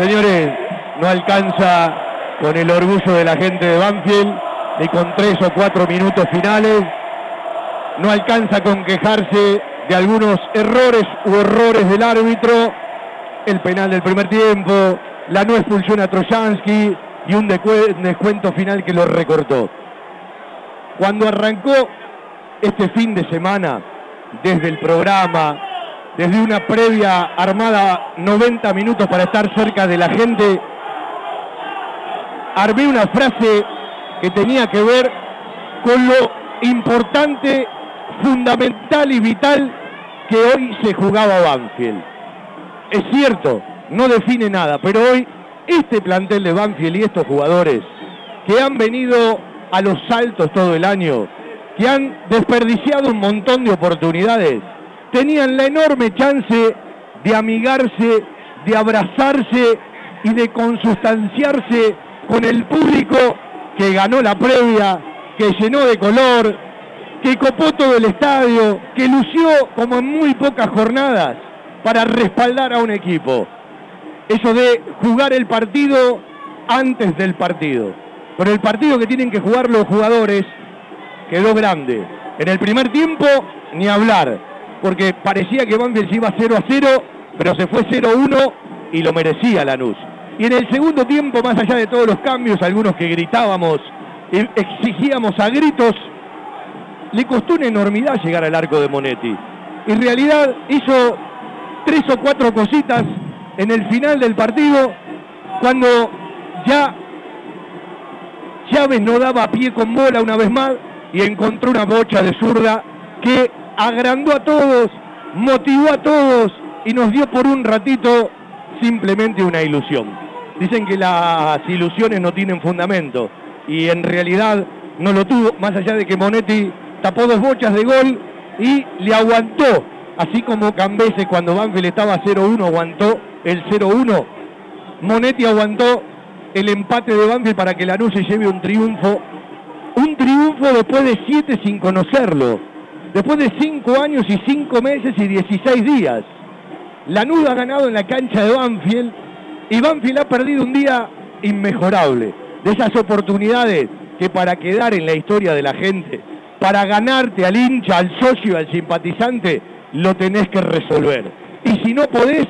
Señores, no alcanza con el orgullo de la gente de Banfield, ni con tres o cuatro minutos finales. No alcanza con quejarse de algunos errores u errores del árbitro. El penal del primer tiempo, la no expulsión a Trojansky y un descuento final que lo recortó. Cuando arrancó este fin de semana, desde el programa, desde una previa armada 90 minutos para estar cerca de la gente, armé una frase que tenía que ver con lo importante, fundamental y vital que hoy se jugaba Banfield. Es cierto, no define nada, pero hoy este plantel de Banfield y estos jugadores que han venido a los saltos todo el año, que han desperdiciado un montón de oportunidades, tenían la enorme chance de amigarse, de abrazarse y de consustanciarse con el público que ganó la previa, que llenó de color, que copó todo el estadio, que lució como en muy pocas jornadas para respaldar a un equipo. Eso de jugar el partido antes del partido. Pero el partido que tienen que jugar los jugadores quedó grande. En el primer tiempo, ni hablar, porque parecía que Banfield se iba 0 a 0, pero se fue 0 a 1 y lo merecía Lanús. Y en el segundo tiempo, más allá de todos los cambios, algunos que gritábamos, exigíamos a gritos, le costó una enormidad llegar al arco de Monetti. En realidad hizo tres o cuatro cositas en el final del partido, cuando ya Chávez no daba pie con bola una vez más y encontró una bocha de zurda que agrandó a todos, motivó a todos y nos dio por un ratito simplemente una ilusión. Dicen que las ilusiones no tienen fundamento y en realidad no lo tuvo, más allá de que Monetti tapó dos bochas de gol y le aguantó, así como Cambese cuando Banfield estaba 0-1 aguantó el 0-1, Monetti aguantó el empate de Banfield para que Lanús se lleve un triunfo, un triunfo después de siete sin conocerlo, después de cinco años y cinco meses y 16 días. Lanús ha ganado en la cancha de Banfield y Banfield ha perdido un día inmejorable. De esas oportunidades que para quedar en la historia de la gente, para ganarte al hincha, al socio, al simpatizante, lo tenés que resolver. Y si no podés,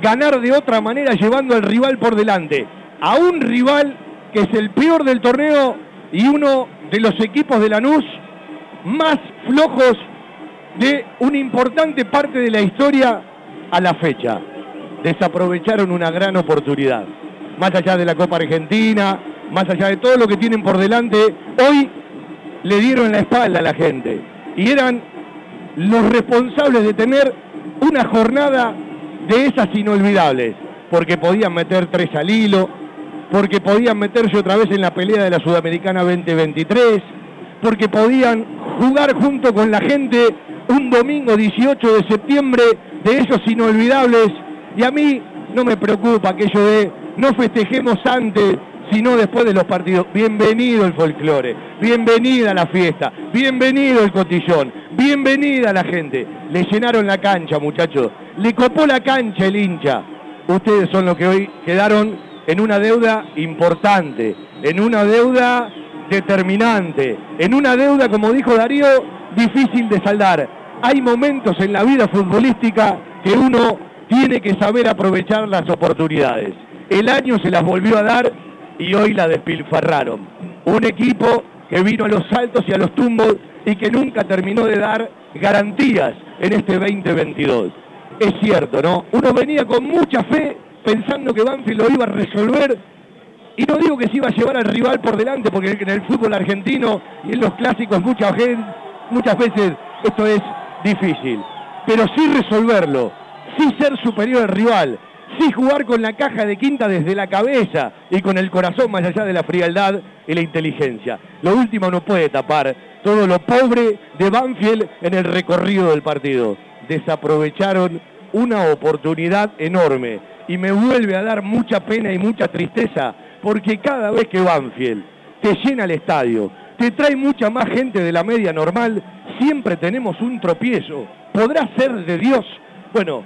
ganar de otra manera llevando al rival por delante. A un rival que es el peor del torneo y uno de los equipos de Lanús más flojos de una importante parte de la historia a la fecha desaprovecharon una gran oportunidad. Más allá de la Copa Argentina, más allá de todo lo que tienen por delante, hoy le dieron la espalda a la gente y eran los responsables de tener una jornada de esas inolvidables, porque podían meter tres al hilo, porque podían meterse otra vez en la pelea de la Sudamericana 2023, porque podían jugar junto con la gente un domingo 18 de septiembre de esos inolvidables y a mí no me preocupa aquello de no festejemos antes, sino después de los partidos. Bienvenido el folclore, bienvenida la fiesta, bienvenido el cotillón, bienvenida la gente. Le llenaron la cancha, muchachos. Le copó la cancha el hincha. Ustedes son los que hoy quedaron en una deuda importante, en una deuda determinante, en una deuda, como dijo Darío, difícil de saldar. Hay momentos en la vida futbolística que uno tiene que saber aprovechar las oportunidades. El año se las volvió a dar y hoy la despilfarraron. Un equipo que vino a los saltos y a los tumbos y que nunca terminó de dar garantías en este 2022. Es cierto, ¿no? Uno venía con mucha fe pensando que Banfield lo iba a resolver y no digo que se iba a llevar al rival por delante, porque en el fútbol argentino y en los clásicos muchas veces esto es difícil, pero sí resolverlo sí ser superior al rival, sí jugar con la caja de quinta desde la cabeza y con el corazón más allá de la frialdad y la inteligencia. Lo último no puede tapar todo lo pobre de Banfield en el recorrido del partido. Desaprovecharon una oportunidad enorme y me vuelve a dar mucha pena y mucha tristeza porque cada vez que Banfield te llena el estadio, te trae mucha más gente de la media normal, siempre tenemos un tropiezo. ¿Podrá ser de Dios? Bueno,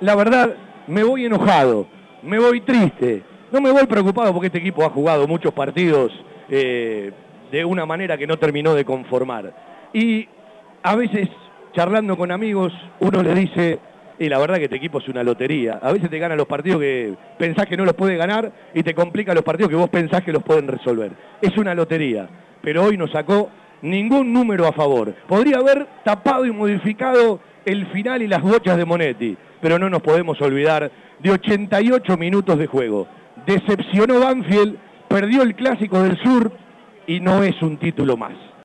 la verdad, me voy enojado, me voy triste. No me voy preocupado porque este equipo ha jugado muchos partidos eh, de una manera que no terminó de conformar. Y a veces, charlando con amigos, uno le dice, y la verdad que este equipo es una lotería. A veces te gana los partidos que pensás que no los puede ganar y te complica los partidos que vos pensás que los pueden resolver. Es una lotería, pero hoy no sacó ningún número a favor. Podría haber tapado y modificado el final y las bochas de Monetti, pero no nos podemos olvidar de 88 minutos de juego. Decepcionó Banfield, perdió el Clásico del Sur y no es un título más.